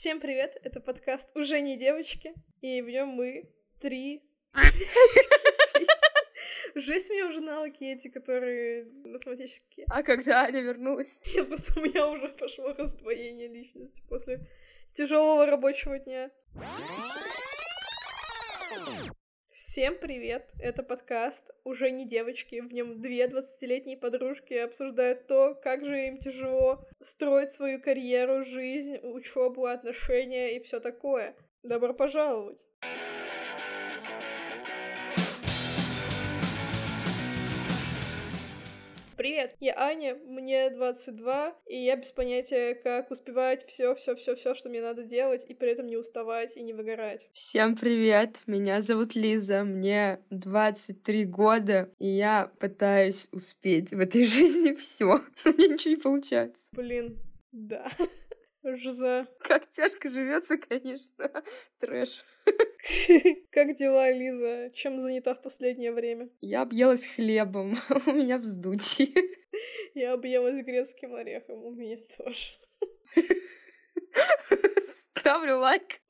Всем привет, это подкаст «Уже не девочки», и в нем мы три... Жесть, меня уже навыки эти, которые математические. А когда Аня вернулась? Я просто, у меня уже пошло раздвоение личности после тяжелого рабочего дня. Всем привет! Это подкаст «Уже не девочки». В нем две двадцатилетние подружки обсуждают то, как же им тяжело строить свою карьеру, жизнь, учебу, отношения и все такое. Добро пожаловать! Привет, я Аня, мне 22, и я без понятия, как успевать все, все, все, все, что мне надо делать, и при этом не уставать и не выгорать. Всем привет, меня зовут Лиза, мне 23 года, и я пытаюсь успеть в этой жизни все, но мне ничего не получается. Блин, да. Жиза. Как тяжко живется, конечно. Трэш. Как дела, Лиза? Чем занята в последнее время? Я объелась хлебом. У меня вздутие. Я объелась грецким орехом. У меня тоже. Ставлю лайк.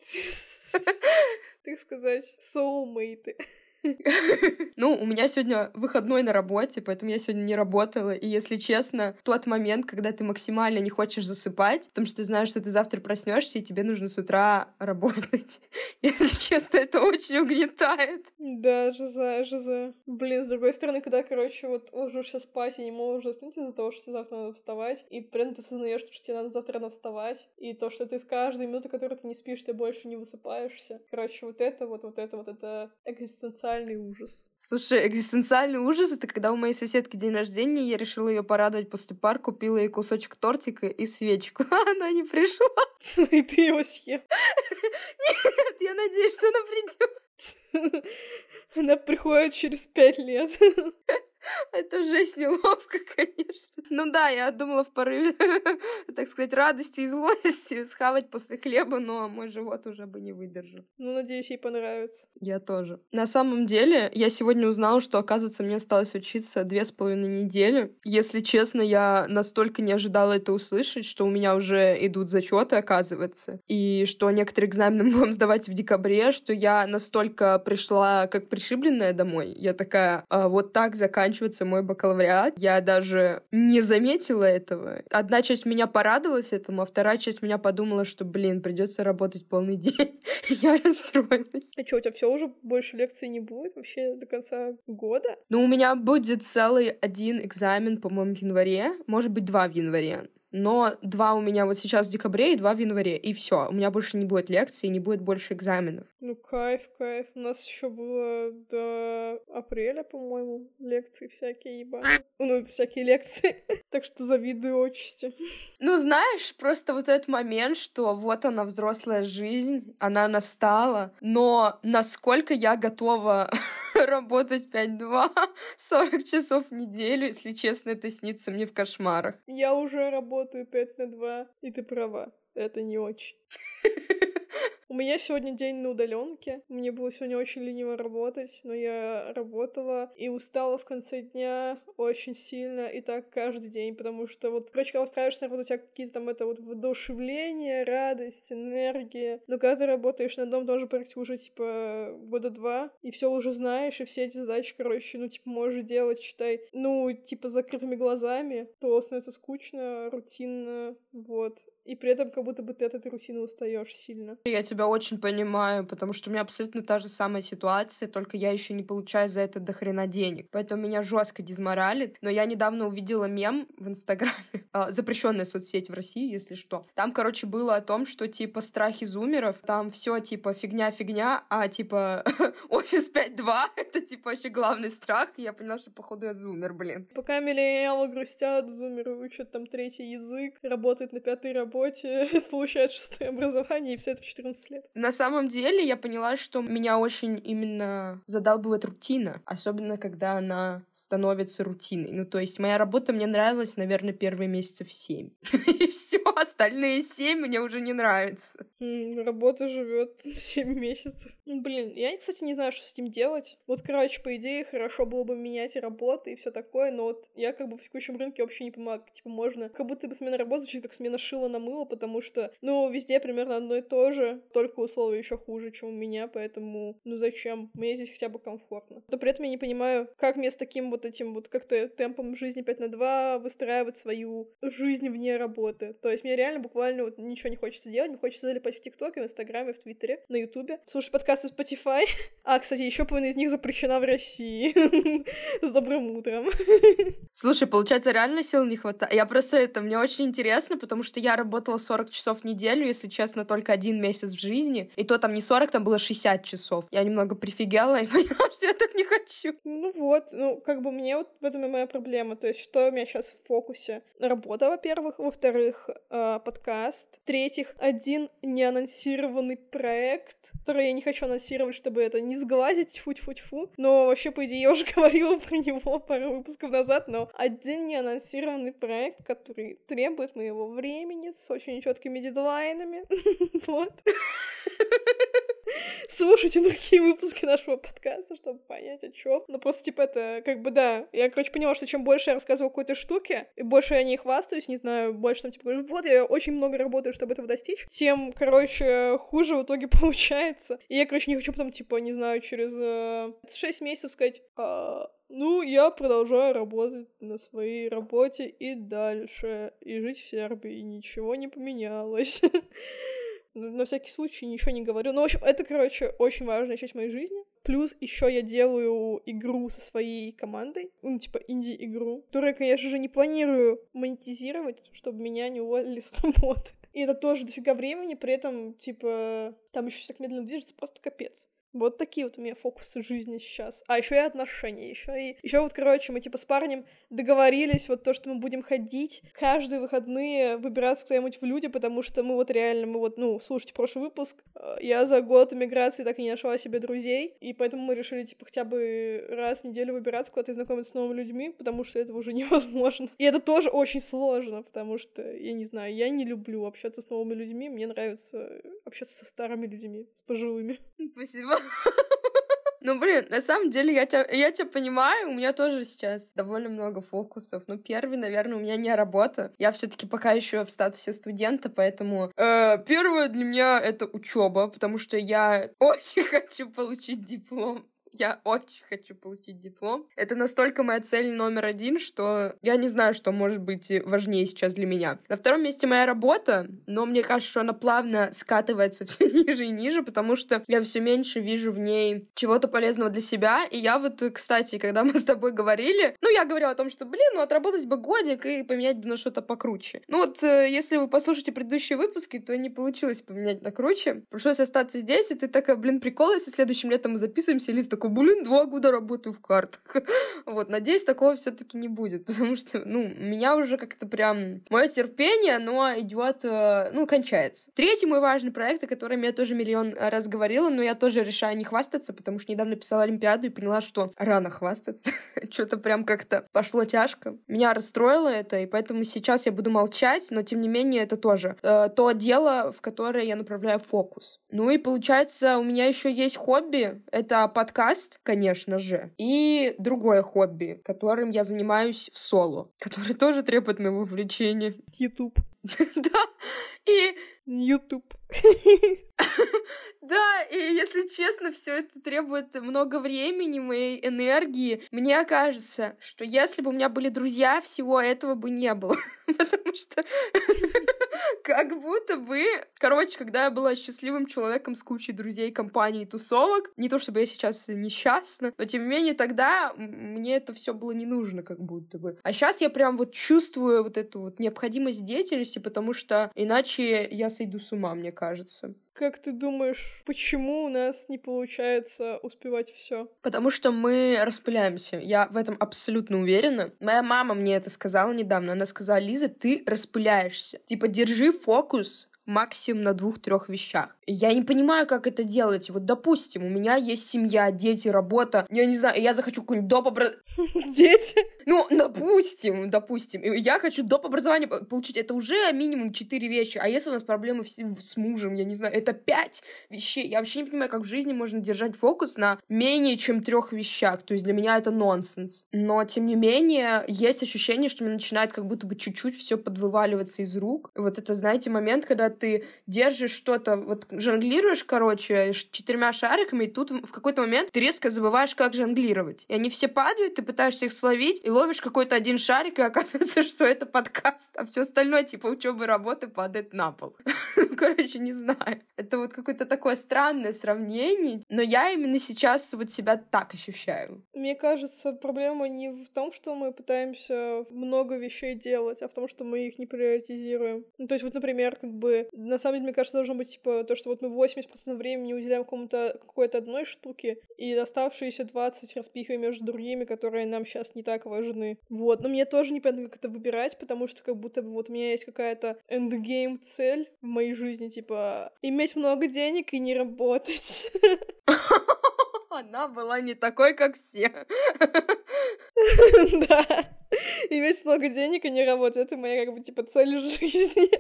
Так сказать, соулмейты. Ну, у меня сегодня выходной на работе, поэтому я сегодня не работала. И если честно, тот момент, когда ты максимально не хочешь засыпать, потому что ты знаешь, что ты завтра проснешься, и тебе нужно с утра работать. Если честно, это очень угнетает. Да, жиза, жиза. Блин, с другой стороны, когда, короче, вот ложишься спать и не можешь заснуть из-за того, что тебе завтра надо вставать, и при этом ты осознаешь, что тебе надо завтра рано вставать, и то, что ты с каждой минуты, которой ты не спишь, ты больше не высыпаешься. Короче, вот это вот, вот это вот, это экзистенциальный ужас. Слушай, экзистенциальный ужас — это когда у моей соседки день рождения, я решила ее порадовать после пар, купила ей кусочек тортика и свечку, она не пришла. И ты его съел. Нет, я надеюсь, что она придет. Она приходит через пять лет. Это жесть неловко, конечно. Ну да, я думала в порыве, так сказать, радости и злости схавать после хлеба, но мой живот уже бы не выдержал. Ну, надеюсь, ей понравится. Я тоже. На самом деле, я сегодня узнала, что, оказывается, мне осталось учиться две с половиной недели. Если честно, я настолько не ожидала это услышать, что у меня уже идут зачеты, оказывается, и что некоторые экзамены мы будем сдавать в декабре, что я настолько пришла как пришибленная домой. Я такая, а, вот так заканчиваю заканчивается мой бакалавриат. Я даже не заметила этого. Одна часть меня порадовалась этому, а вторая часть меня подумала, что, блин, придется работать полный день. Я расстроилась. А что, у тебя все уже больше лекций не будет вообще до конца года? Ну, у меня будет целый один экзамен, по-моему, в январе. Может быть, два в январе но два у меня вот сейчас в декабре и два в январе, и все. У меня больше не будет лекций, не будет больше экзаменов. Ну, кайф, кайф. У нас еще было до апреля, по-моему, лекции всякие, ебаные. Ну, всякие лекции. так что завидую отчасти. Ну, знаешь, просто вот этот момент, что вот она, взрослая жизнь, она настала, но насколько я готова работать 5-2, 40 часов в неделю, если честно, это снится мне в кошмарах. Я уже работаю 5 на 2, и ты права, это не очень. У меня сегодня день на удаленке. Мне было сегодня очень лениво работать, но я работала и устала в конце дня очень сильно, и так каждый день, потому что вот, короче, когда устраиваешься на работу, у тебя какие-то там это вот воодушевление, радость, энергия. Но когда ты работаешь на дом, тоже практически уже, типа, года два, и все уже знаешь, и все эти задачи, короче, ну, типа, можешь делать, считай, ну, типа, закрытыми глазами, то становится скучно, рутинно, вот. И при этом как будто бы ты от этой рутины устаешь сильно. Я тебя очень понимаю, потому что у меня абсолютно та же самая ситуация, только я еще не получаю за это до хрена денег. Поэтому меня жестко дизморалит. Но я недавно увидела мем в Инстаграме, а, запрещенная соцсеть в России, если что. Там, короче, было о том, что типа страхи зумеров, там все типа фигня-фигня, а типа офис 5.2 это типа вообще главный страх. И я поняла, что походу я зумер, блин. Пока миллениалы грустят, зумеры учат там третий язык, работают на пятой работе, получают шестое образование, и все это в 14 лет. На самом деле я поняла, что меня очень именно задалбывает рутина, особенно когда она становится рутиной. Ну, то есть моя работа мне нравилась, наверное, первые месяцев семь. И все, остальные семь мне уже не нравится. Работа живет семь месяцев. Ну, блин, я, кстати, не знаю, что с этим делать. Вот, короче, по идее, хорошо было бы менять работы, и все такое, но вот я как бы в текущем рынке вообще не понимаю, типа, можно... Как будто бы смена работы звучит как смена шила на намыло, потому что, ну, везде примерно одно и то же, только условия еще хуже, чем у меня, поэтому, ну, зачем? Мне здесь хотя бы комфортно. Но при этом я не понимаю, как мне с таким вот этим вот как-то темпом жизни 5 на 2 выстраивать свою жизнь вне работы. То есть мне реально буквально вот ничего не хочется делать, мне хочется залипать в ТикТоке, в Инстаграме, в Твиттере, на Ютубе, слушать подкасты Spotify. А, кстати, еще половина из них запрещена в России. С добрым утром. Слушай, получается, реально сил не хватает. Я просто это, мне очень интересно, потому что я работала 40 часов в неделю, если честно, только один месяц в жизни. И то там не 40, там было 60 часов. Я немного прифигела и поняла, что я так не хочу. Ну вот, ну как бы мне вот в этом и моя проблема. То есть что у меня сейчас в фокусе? Работа, во-первых. Во-вторых, э, подкаст. В-третьих, один неанонсированный проект, который я не хочу анонсировать, чтобы это не сглазить, фу-фу-фу. Но вообще, по идее, я уже говорила про него пару выпусков назад, но один неанонсированный проект, который требует моего времени с очень четкими дедлайнами. Вот. Слушайте другие выпуски нашего подкаста, чтобы понять, о чем. Ну, просто, типа, это, как бы, да. Я, короче, поняла, что чем больше я рассказываю какой-то штуке, и больше я о ней хвастаюсь, не знаю, больше там, типа, говорю, вот, я очень много работаю, чтобы этого достичь, тем, короче, хуже в итоге получается. И я, короче, не хочу потом, типа, не знаю, через э, 6 месяцев сказать, а, ну, я продолжаю работать на своей работе и дальше, и жить в Сербии, и ничего не поменялось. на всякий случай ничего не говорю. Ну, в общем, это, короче, очень важная часть моей жизни. Плюс еще я делаю игру со своей командой, ну, типа инди-игру, которую, конечно же, не планирую монетизировать, чтобы меня не уволили с работы. И это тоже дофига времени, при этом, типа, там еще так медленно движется, просто капец. Вот такие вот у меня фокусы жизни сейчас. А еще и отношения, еще и еще вот, короче, мы типа с парнем договорились вот то, что мы будем ходить каждые выходные выбираться куда-нибудь в люди, потому что мы вот реально, мы вот, ну, слушайте прошлый выпуск, э, я за год эмиграции так и не нашла себе друзей, и поэтому мы решили типа хотя бы раз в неделю выбираться куда-то и знакомиться с новыми людьми, потому что это уже невозможно. И это тоже очень сложно, потому что, я не знаю, я не люблю общаться с новыми людьми, мне нравится общаться со старыми людьми, с пожилыми. Спасибо. Ну, блин, на самом деле я тебя, я тебя понимаю, у меня тоже сейчас довольно много фокусов. Ну, первый, наверное, у меня не работа. Я все-таки пока еще в статусе студента, поэтому э, первое для меня это учеба, потому что я очень хочу получить диплом. Я очень хочу получить диплом. Это настолько моя цель номер один, что я не знаю, что может быть важнее сейчас для меня. На втором месте моя работа, но мне кажется, что она плавно скатывается все ниже и ниже, потому что я все меньше вижу в ней чего-то полезного для себя. И я вот, кстати, когда мы с тобой говорили, ну, я говорила о том, что, блин, ну, отработать бы годик и поменять бы на что-то покруче. Ну, вот, э, если вы послушаете предыдущие выпуски, то не получилось поменять на круче. Пришлось остаться здесь, и ты такая, блин, прикол, если следующим летом мы записываемся, лист такой, блин, два года работаю в картах. вот, надеюсь, такого все таки не будет, потому что, ну, меня уже как-то прям... Мое терпение, оно идет, э, ну, кончается. Третий мой важный проект, о котором я тоже миллион раз говорила, но я тоже решаю не хвастаться, потому что недавно писала Олимпиаду и поняла, что рано хвастаться. Что-то прям как-то пошло тяжко. Меня расстроило это, и поэтому сейчас я буду молчать, но тем не менее это тоже э, то дело, в которое я направляю фокус. Ну и получается, у меня еще есть хобби, это подкаст, подкаст, конечно же, и другое хобби, которым я занимаюсь в соло, которое тоже требует моего увлечения. YouTube. Да, и... YouTube. Да, и если честно, все это требует много времени, моей энергии. Мне кажется, что если бы у меня были друзья, всего этого бы не было. Потому что как будто бы... Короче, когда я была счастливым человеком с кучей друзей, компаний, тусовок, не то чтобы я сейчас несчастна, но тем не менее тогда мне это все было не нужно как будто бы. А сейчас я прям вот чувствую вот эту вот необходимость деятельности, потому что иначе я сойду с ума, мне кажется. Как ты думаешь, почему у нас не получается успевать все? Потому что мы распыляемся. Я в этом абсолютно уверена. Моя мама мне это сказала недавно. Она сказала, Лиза, ты распыляешься. Типа, держи фокус максимум на двух-трех вещах. Я не понимаю, как это делать. Вот, допустим, у меня есть семья, дети, работа. Я не знаю, я захочу какой-нибудь доп. образование. Дети? Ну, допустим, допустим. Я хочу доп. образование получить. Это уже минимум четыре вещи. А если у нас проблемы с мужем, я не знаю, это пять вещей. Я вообще не понимаю, как в жизни можно держать фокус на менее чем трех вещах. То есть для меня это нонсенс. Но, тем не менее, есть ощущение, что мне начинает как будто бы чуть-чуть все подвываливаться из рук. Вот это, знаете, момент, когда ты держишь что-то, вот жонглируешь, короче, четырьмя шариками, и тут в какой-то момент ты резко забываешь, как жонглировать. И они все падают, ты пытаешься их словить, и ловишь какой-то один шарик, и оказывается, что это подкаст, а все остальное, типа учебы, работы, падает на пол. Короче, не знаю. Это вот какое-то такое странное сравнение, но я именно сейчас вот себя так ощущаю. Мне кажется, проблема не в том, что мы пытаемся много вещей делать, а в том, что мы их не приоритизируем. Ну, то есть вот, например, как бы, на самом деле, мне кажется, должно быть, типа, то, что вот мы 80% времени уделяем какому-то какой-то одной штуке, и оставшиеся 20 распихиваем между другими, которые нам сейчас не так важны. Вот. Но мне тоже непонятно, как это выбирать, потому что как будто бы вот у меня есть какая-то эндгейм цель в моей жизни, типа, иметь много денег и не работать. Она была не такой, как все. Да. Иметь много денег и не работать. Это моя, как бы, типа, цель жизни.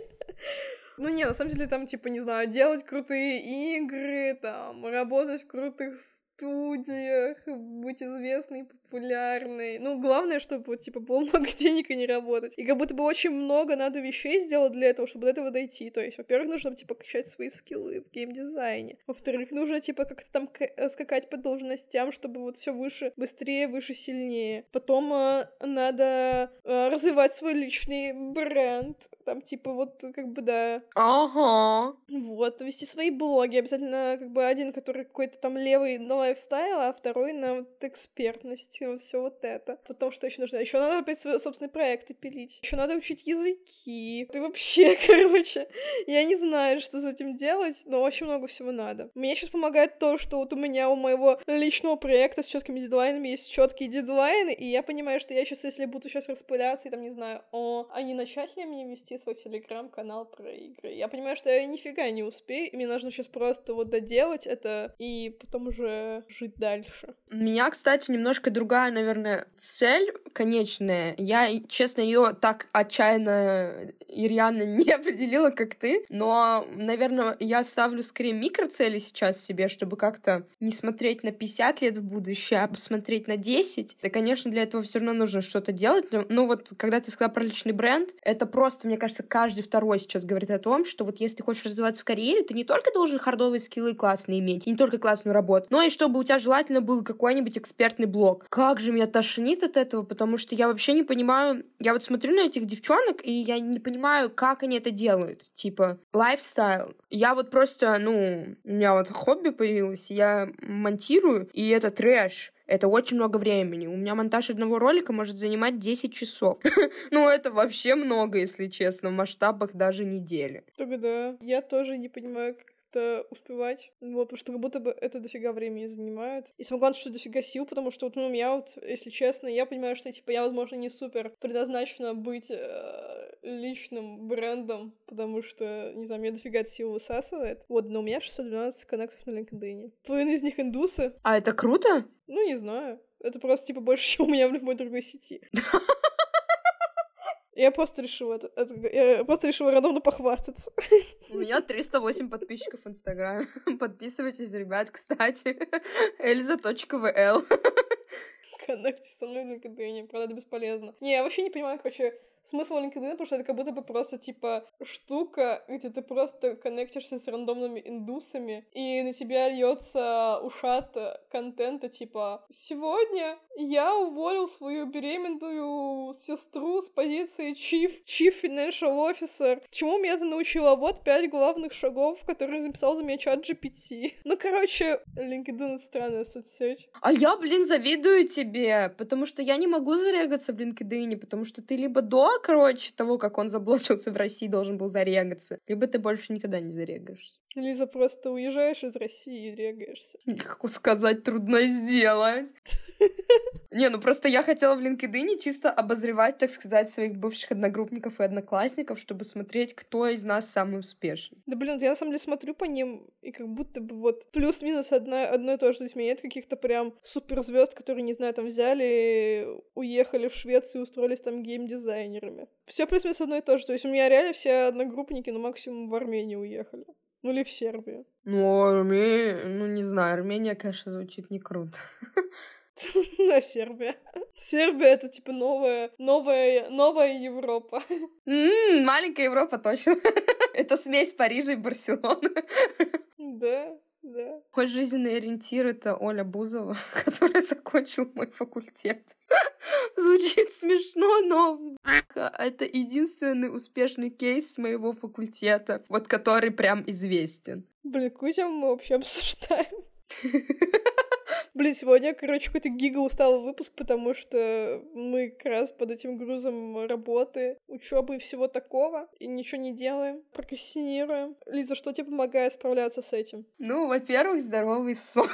Ну не, на самом деле там, типа, не знаю, делать крутые игры, там, работать в крутых студиях, быть известной, популярной. Ну, главное, чтобы, вот, типа, было много денег и не работать. И как будто бы очень много надо вещей сделать для этого, чтобы до этого дойти. То есть, во-первых, нужно, типа, качать свои скиллы в геймдизайне. Во-вторых, нужно, типа, как-то там э, скакать по должностям, чтобы вот все выше, быстрее, выше, сильнее. Потом э, надо э, развивать свой личный бренд. Там, типа, вот, как бы, да. Ага. Вот, вести свои блоги. Обязательно, как бы, один, который какой-то там левый, но лайфстайл, а второй на вот экспертность, вот все вот это. Потом что еще нужно? Еще надо опять свои собственные проекты пилить. Еще надо учить языки. Ты вообще, короче, я не знаю, что с этим делать, но очень много всего надо. Мне сейчас помогает то, что вот у меня у моего личного проекта с четкими дедлайнами есть четкие дедлайны, и я понимаю, что я сейчас, если буду сейчас распыляться и там, не знаю, о, а не начать ли мне вести свой телеграм-канал про игры? Я понимаю, что я нифига не успею, и мне нужно сейчас просто вот доделать это, и потом уже жить дальше. У меня, кстати, немножко другая, наверное, цель конечная. Я, честно, ее так отчаянно и реально не определила, как ты, но, наверное, я ставлю скорее микроцели сейчас себе, чтобы как-то не смотреть на 50 лет в будущее, а посмотреть на 10. Да, конечно, для этого все равно нужно что-то делать. Ну вот, когда ты сказала про личный бренд, это просто, мне кажется, каждый второй сейчас говорит о том, что вот если ты хочешь развиваться в карьере, ты не только должен хардовые скиллы классные иметь, не только классную работу, но и чтобы у тебя желательно был какой-нибудь экспертный блог. Как же меня тошнит от этого, потому что я вообще не понимаю... Я вот смотрю на этих девчонок, и я не понимаю, как они это делают. Типа, лайфстайл. Я вот просто, ну, у меня вот хобби появилось, я монтирую, и это трэш. Это очень много времени. У меня монтаж одного ролика может занимать 10 часов. ну, это вообще много, если честно, в масштабах даже недели. Тогда я тоже не понимаю, как-то успевать. Вот, потому что как будто бы это дофига времени занимает. И самое главное, что дофига сил, потому что вот, ну, я вот, если честно, я понимаю, что, типа, я, возможно, не супер предназначена быть э, личным брендом, потому что, не знаю, мне дофига сил высасывает. Вот, но у меня 612 коннектов на LinkedIn. Половина из них индусы. А это круто? Ну, не знаю. Это просто, типа, больше, чем у меня в любой другой сети. Я просто решила это, это я просто решила рандомно похвастаться. У меня 308 подписчиков в Инстаграме. Подписывайтесь, ребят, кстати. Эльза.вл Коннектись со мной в LinkedIn, правда, это бесполезно. Не, я вообще не понимаю, короче, смысл LinkedIn, потому что это как будто бы просто, типа, штука, где ты просто коннектишься с рандомными индусами, и на тебя льется ушат контента, типа, сегодня я уволил свою беременную сестру с позиции Chief, Chief Financial Officer. Чему меня это научило? Вот пять главных шагов, которые записал за меня чат GPT. Ну, короче, LinkedIn — это странная соцсеть. А я, блин, завидую тебе, потому что я не могу зарегаться в LinkedIn, потому что ты либо до, короче, того, как он заблочился в России, должен был зарегаться, либо ты больше никогда не зарегаешься. Лиза, просто уезжаешь из России и регаешься. Легко сказать, трудно сделать. Не, ну просто я хотела в LinkedIn чисто обозревать, так сказать, своих бывших одногруппников и одноклассников, чтобы смотреть, кто из нас самый успешный. Да блин, я на самом деле смотрю по ним, и как будто бы вот плюс-минус одно, одно и то же. То есть у меня нет каких-то прям суперзвезд, которые, не знаю, там взяли, уехали в Швецию и устроились там геймдизайнерами. Все плюс-минус одно и то же. То есть у меня реально все одногруппники, ну максимум в Армению уехали. Ну или в Сербию. Ну, Армения, ну не знаю, Армения, конечно, звучит не круто. На Сербия. Сербия это типа новая, новая, новая Европа. М-м, маленькая Европа точно. это смесь Парижа и Барселоны. да. Да. Мой жизненный ориентир — это Оля Бузова, которая закончила мой факультет. Звучит смешно, но это единственный успешный кейс моего факультета, вот который прям известен. Блин, какую тему мы вообще обсуждаем? Блин, сегодня, короче, какой-то гига усталый выпуск, потому что мы как раз под этим грузом работы, учебы и всего такого, и ничего не делаем, прокрастинируем. Лиза, что тебе помогает справляться с этим? Ну, во-первых, здоровый сон.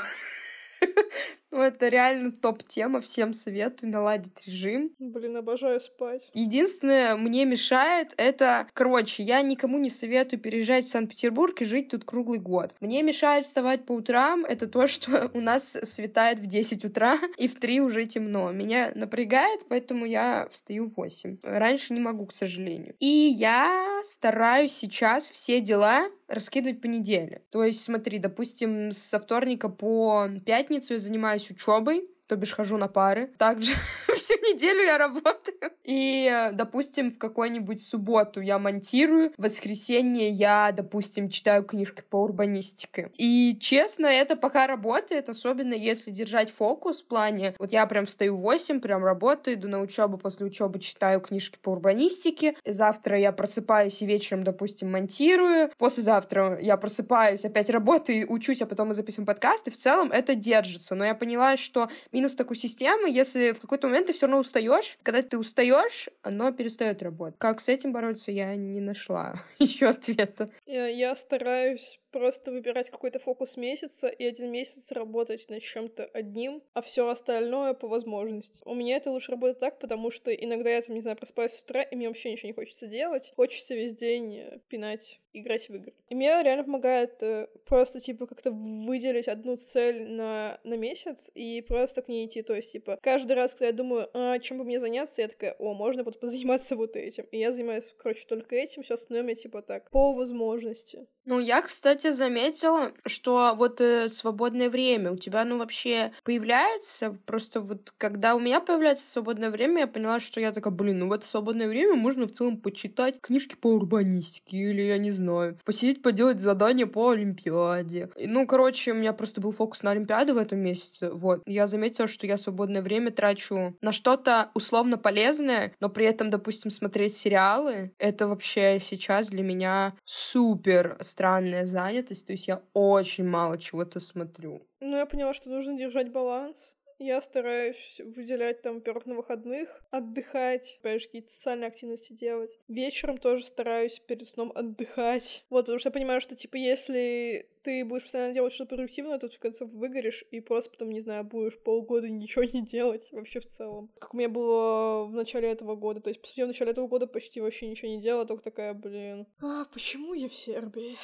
Ну, это реально топ-тема, всем советую наладить режим. Блин, обожаю спать. Единственное, мне мешает, это, короче, я никому не советую переезжать в Санкт-Петербург и жить тут круглый год. Мне мешает вставать по утрам, это то, что у нас светает в 10 утра, и в 3 уже темно. Меня напрягает, поэтому я встаю в 8. Раньше не могу, к сожалению. И я стараюсь сейчас все дела раскидывать по неделе. То есть, смотри, допустим, со вторника по пятницу я занимаюсь занимаюсь учебой, то бишь хожу на пары. Также всю неделю я работаю. И, допустим, в какой-нибудь субботу я монтирую, в воскресенье я, допустим, читаю книжки по урбанистике. И, честно, это пока работает, особенно если держать фокус в плане, вот я прям встаю в 8, прям работаю, иду на учебу, после учебы читаю книжки по урбанистике, завтра я просыпаюсь и вечером, допустим, монтирую, послезавтра я просыпаюсь, опять работаю, учусь, а потом мы записываем подкаст, и в целом это держится. Но я поняла, что минус такой системы, если в какой-то момент ты все равно устаешь, когда ты устаешь, оно перестает работать. Как с этим бороться, я не нашла еще ответа. Я, я стараюсь просто выбирать какой-то фокус месяца и один месяц работать над чем-то одним, а все остальное по возможности. У меня это лучше работает так, потому что иногда я там, не знаю, просыпаюсь с утра, и мне вообще ничего не хочется делать. Хочется весь день э, пинать, играть в игры. И мне реально помогает э, просто, типа, как-то выделить одну цель на, на месяц и просто к ней идти. То есть, типа, каждый раз, когда я думаю, а, чем бы мне заняться, я такая, о, можно вот позаниматься вот этим. И я занимаюсь, короче, только этим, все остальное мне, типа, так, по возможности возможности. Ну, я, кстати, заметила, что вот э, свободное время у тебя, ну, вообще появляется. Просто вот когда у меня появляется свободное время, я поняла, что я такая, блин, ну, в это свободное время можно в целом почитать книжки по урбанистике или, я не знаю, посидеть, поделать задания по Олимпиаде. И, ну, короче, у меня просто был фокус на Олимпиаду в этом месяце, вот. Я заметила, что я свободное время трачу на что-то условно полезное, но при этом, допустим, смотреть сериалы, это вообще сейчас для меня супер странная занятость, то есть я очень мало чего-то смотрю. Ну, я поняла, что нужно держать баланс. Я стараюсь выделять там, во-первых, на выходных, отдыхать, же, какие-то социальные активности делать. Вечером тоже стараюсь перед сном отдыхать. Вот, потому что я понимаю, что, типа, если ты будешь постоянно делать что-то продуктивное, то ты в конце выгоришь и просто потом, не знаю, будешь полгода ничего не делать вообще в целом. Как у меня было в начале этого года. То есть, по сути, в начале этого года почти вообще ничего не делала, только такая, блин, а почему я в Сербии?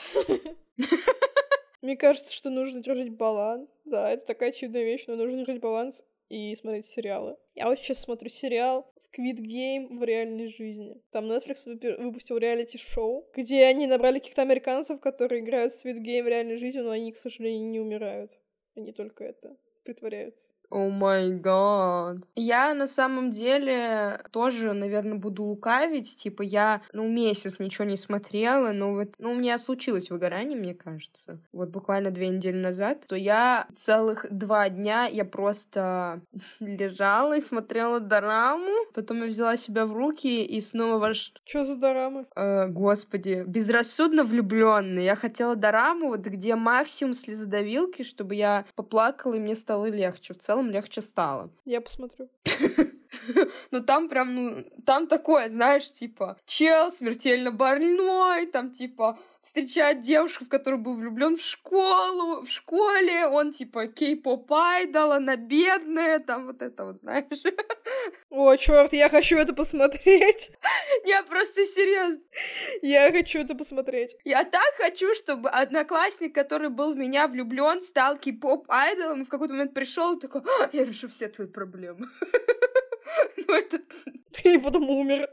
Мне кажется, что нужно держать баланс. Да, это такая чудная вещь, но нужно держать баланс и смотреть сериалы. Я вот сейчас смотрю сериал Squid Game в реальной жизни. Там Netflix выпустил реалити-шоу, где они набрали каких-то американцев, которые играют в Squid Game в реальной жизни, но они, к сожалению, не умирают. Они только это притворяются. О май гад. Я на самом деле тоже, наверное, буду лукавить. Типа я, ну, месяц ничего не смотрела, но вот, ну, у меня случилось выгорание, мне кажется. Вот буквально две недели назад. То я целых два дня я просто лежала и смотрела дораму. Потом я взяла себя в руки и снова ваш... Что за дорамы? Э, господи, безрассудно влюбленный. Я хотела дораму, вот где максимум слезодавилки, чтобы я поплакала и мне стало легче. В целом целом легче стало. Я посмотрю. Ну там прям, ну, там такое, знаешь, типа, чел смертельно больной, там типа встречает девушку, в которую был влюблен в школу, в школе, он типа кей-поп айдол, она бедная, там вот это вот, знаешь. О, черт, я хочу это посмотреть. Я просто серьезно. Я хочу это посмотреть. Я так хочу, чтобы одноклассник, который был в меня влюблен, стал кей-поп айдолом, и в какой-то момент пришел и такой, «А, я решу все твои проблемы. Ну это... И потом умер.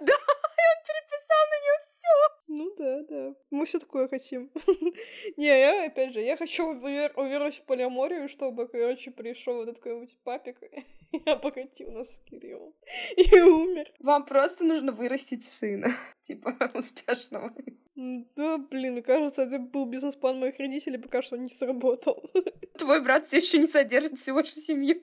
Да, и он переписал на нее все. Ну да, да. Мы все такое хотим. Не, я, опять же, я хочу увер- уверовать в полиаморию, чтобы, короче, пришел этот какой-нибудь папик и обогатил нас с Кириллом. И умер. Вам просто нужно вырастить сына, типа, успешного. Да, блин, кажется, это был бизнес-план моих родителей, пока что не сработал. Твой брат все еще не содержит всю вашу семью.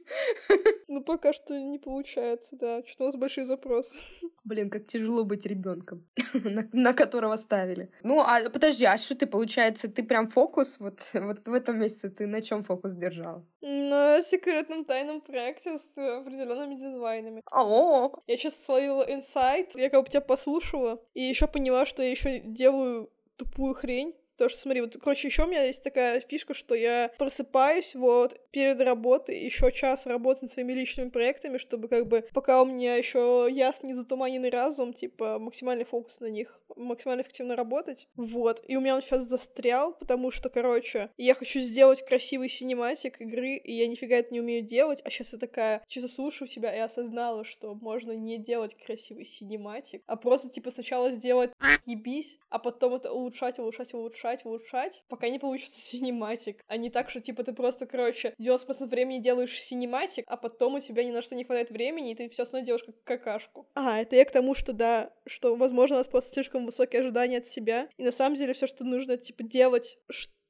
Ну, пока что не получается, да. Что у нас большие запросы. Блин, как тяжело быть ребенком, на, на которого ставили. Ну, а подожди, а что ты, получается, ты прям фокус вот, вот в этом месяце, ты на чем фокус держал? На секретном тайном проекте с определенными дизайнами. О, Я сейчас словила инсайт, я как бы тебя послушала, и еще поняла, что я еще делаю тупую хрень. Потому что, смотри, вот, короче, еще у меня есть такая фишка, что я просыпаюсь вот перед работой, еще час работаю над своими личными проектами, чтобы как бы пока у меня еще ясный, затуманенный разум, типа максимальный фокус на них, максимально эффективно работать. Вот. И у меня он сейчас застрял, потому что, короче, я хочу сделать красивый cinematic игры, и я нифига это не умею делать, а сейчас я такая чисто слушаю себя и осознала, что можно не делать красивый cinematic, а просто, типа, сначала сделать ебись, а потом это улучшать, улучшать, улучшать, улучшать, пока не получится cinematic. А не так, что, типа, ты просто, короче, 90% времени делаешь cinematic, а потом у тебя ни на что не хватает времени, и ты все равно делаешь как какашку. А, это я к тому, что да, что, возможно, у нас просто слишком высокие ожидания от себя, и на самом деле все, что нужно, типа, делать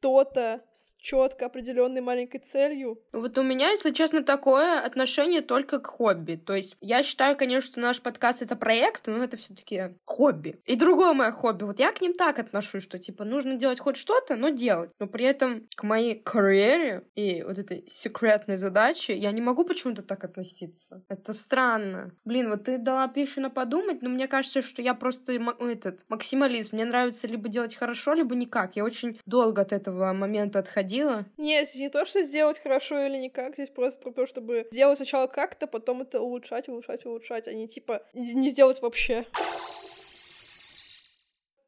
что-то с четко определенной маленькой целью. Вот у меня, если честно, такое отношение только к хобби. То есть я считаю, конечно, что наш подкаст это проект, но это все-таки хобби. И другое мое хобби. Вот я к ним так отношусь, что типа нужно делать хоть что-то, но делать. Но при этом к моей карьере и вот этой секретной задаче я не могу почему-то так относиться. Это странно. Блин, вот ты дала пищу подумать, но мне кажется, что я просто этот максималист. Мне нравится либо делать хорошо, либо никак. Я очень долго от этого этого момента отходила? Нет, здесь не то, что сделать хорошо или никак, здесь просто про то, чтобы сделать сначала как-то, потом это улучшать, улучшать, улучшать, а не типа не сделать вообще.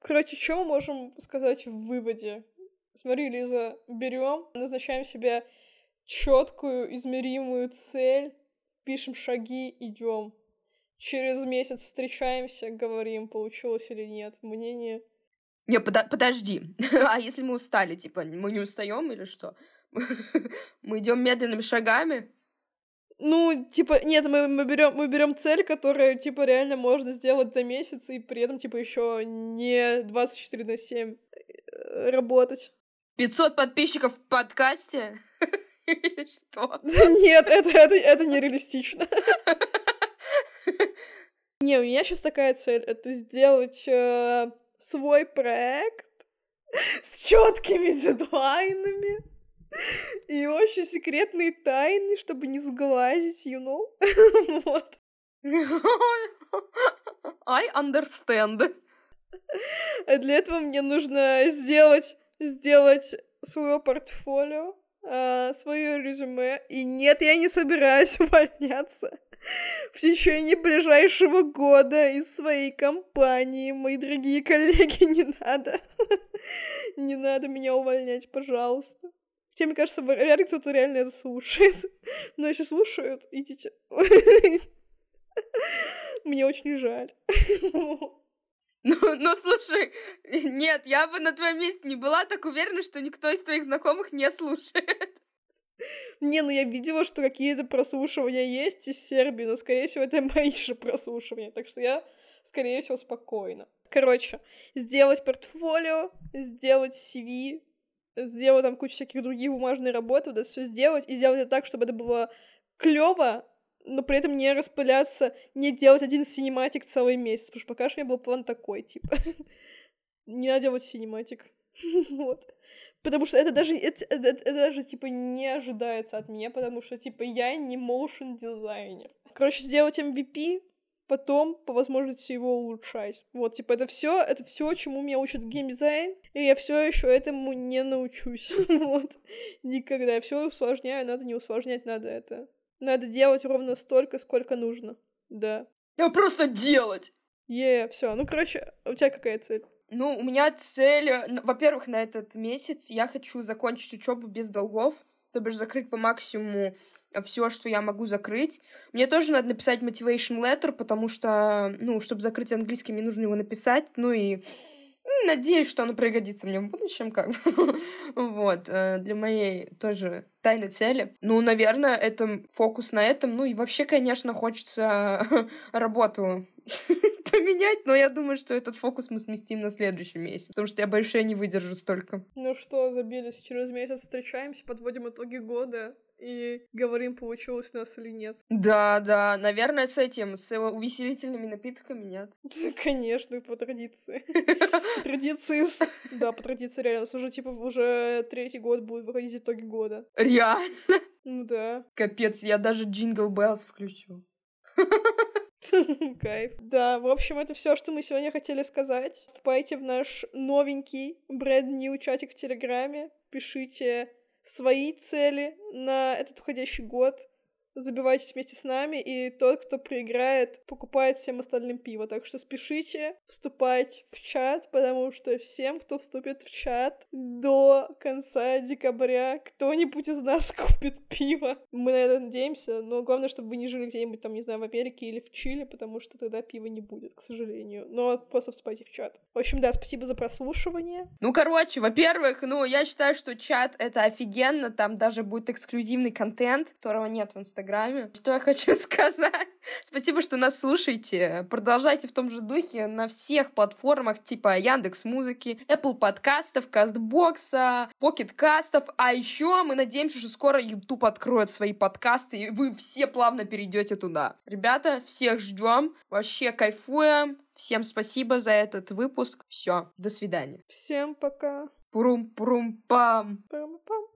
Короче, что мы можем сказать в выводе? Смотри, Лиза, берем, назначаем себе четкую, измеримую цель, пишем шаги, идем. Через месяц встречаемся, говорим, получилось или нет. Мнение не, под, подожди. а если мы устали, типа, мы не устаем или что? мы идем медленными шагами? Ну, типа, нет, мы, мы берем мы берем цель, которую, типа, реально можно сделать за месяц, и при этом, типа, еще не 24 на 7 э, работать. 500 подписчиков в подкасте? Что? Нет, это, это, это нереалистично. Не, у меня сейчас такая цель, это сделать э, свой проект с четкими дедлайнами и очень секретные тайны, чтобы не сглазить, you know? вот. I understand. А для этого мне нужно сделать, сделать свое портфолио, э, свое резюме. И нет, я не собираюсь увольняться в течение ближайшего года из своей компании. Мои дорогие коллеги, не надо. Не надо меня увольнять, пожалуйста. Хотя, мне кажется, вряд ли кто-то реально это слушает. Но если слушают, идите. Мне очень жаль. Ну, ну, слушай, нет, я бы на твоем месте не была так уверена, что никто из твоих знакомых не слушает. Не, ну я видела, что какие-то прослушивания есть из Сербии, но, скорее всего, это мои же прослушивания, так что я, скорее всего, спокойно. Короче, сделать портфолио, сделать CV, сделать там кучу всяких других бумажных работ, вот это все сделать, и сделать это так, чтобы это было клево, но при этом не распыляться, не делать один cinematic целый месяц, потому что пока что у меня был план такой, типа, не надо делать cinematic, вот. Потому что это даже, это, это, это даже, типа, не ожидается от меня, потому что, типа, я не motion дизайнер. Короче, сделать MVP, потом по возможности его улучшать. Вот, типа, это все, это все, чему меня учат геймдизайн, и я все еще этому не научусь. вот. Никогда. Я все усложняю, надо не усложнять, надо это. Надо делать ровно столько, сколько нужно. Да. Я просто делать! Е, все. Ну, короче, у тебя какая цель? Ну, у меня цель, во-первых, на этот месяц я хочу закончить учебу без долгов, то бишь закрыть по максимуму все, что я могу закрыть. Мне тоже надо написать motivation letter, потому что, ну, чтобы закрыть английский, мне нужно его написать. Ну и надеюсь, что оно пригодится мне в будущем, как бы. вот, э, для моей тоже тайной цели. Ну, наверное, это фокус на этом. Ну и вообще, конечно, хочется работу поменять, но я думаю, что этот фокус мы сместим на следующий месяц, потому что я больше не выдержу столько. Ну что, забились, через месяц встречаемся, подводим итоги года и говорим, получилось у нас или нет. Да, да, наверное, с этим, с увеселительными напитками нет. Конечно, по традиции. По традиции, да, по традиции реально. Уже, типа, уже третий год будет выходить итоги года. Реально? Ну да. Капец, я даже Jingle Bells включу. Кайф. Да, в общем, это все, что мы сегодня хотели сказать. Вступайте в наш новенький бренд new чатик в Телеграме. Пишите свои цели на этот уходящий год забивайтесь вместе с нами, и тот, кто проиграет, покупает всем остальным пиво. Так что спешите вступать в чат, потому что всем, кто вступит в чат до конца декабря, кто-нибудь из нас купит пиво. Мы на это надеемся, но главное, чтобы вы не жили где-нибудь там, не знаю, в Америке или в Чили, потому что тогда пива не будет, к сожалению. Но просто вступайте в чат. В общем, да, спасибо за прослушивание. Ну, короче, во-первых, ну, я считаю, что чат — это офигенно, там даже будет эксклюзивный контент, которого нет в Инстаграме, Инстаграме. Что я хочу сказать? Спасибо, что нас слушаете. Продолжайте в том же духе на всех платформах типа Яндекс Музыки, Apple подкастов, Кастбокса, Pocket кастов. А еще мы надеемся, что скоро YouTube откроет свои подкасты, и вы все плавно перейдете туда. Ребята, всех ждем. Вообще кайфуем. Всем спасибо за этот выпуск. Все, до свидания. Всем пока. Пурум-пурум-пам. Пам-пам.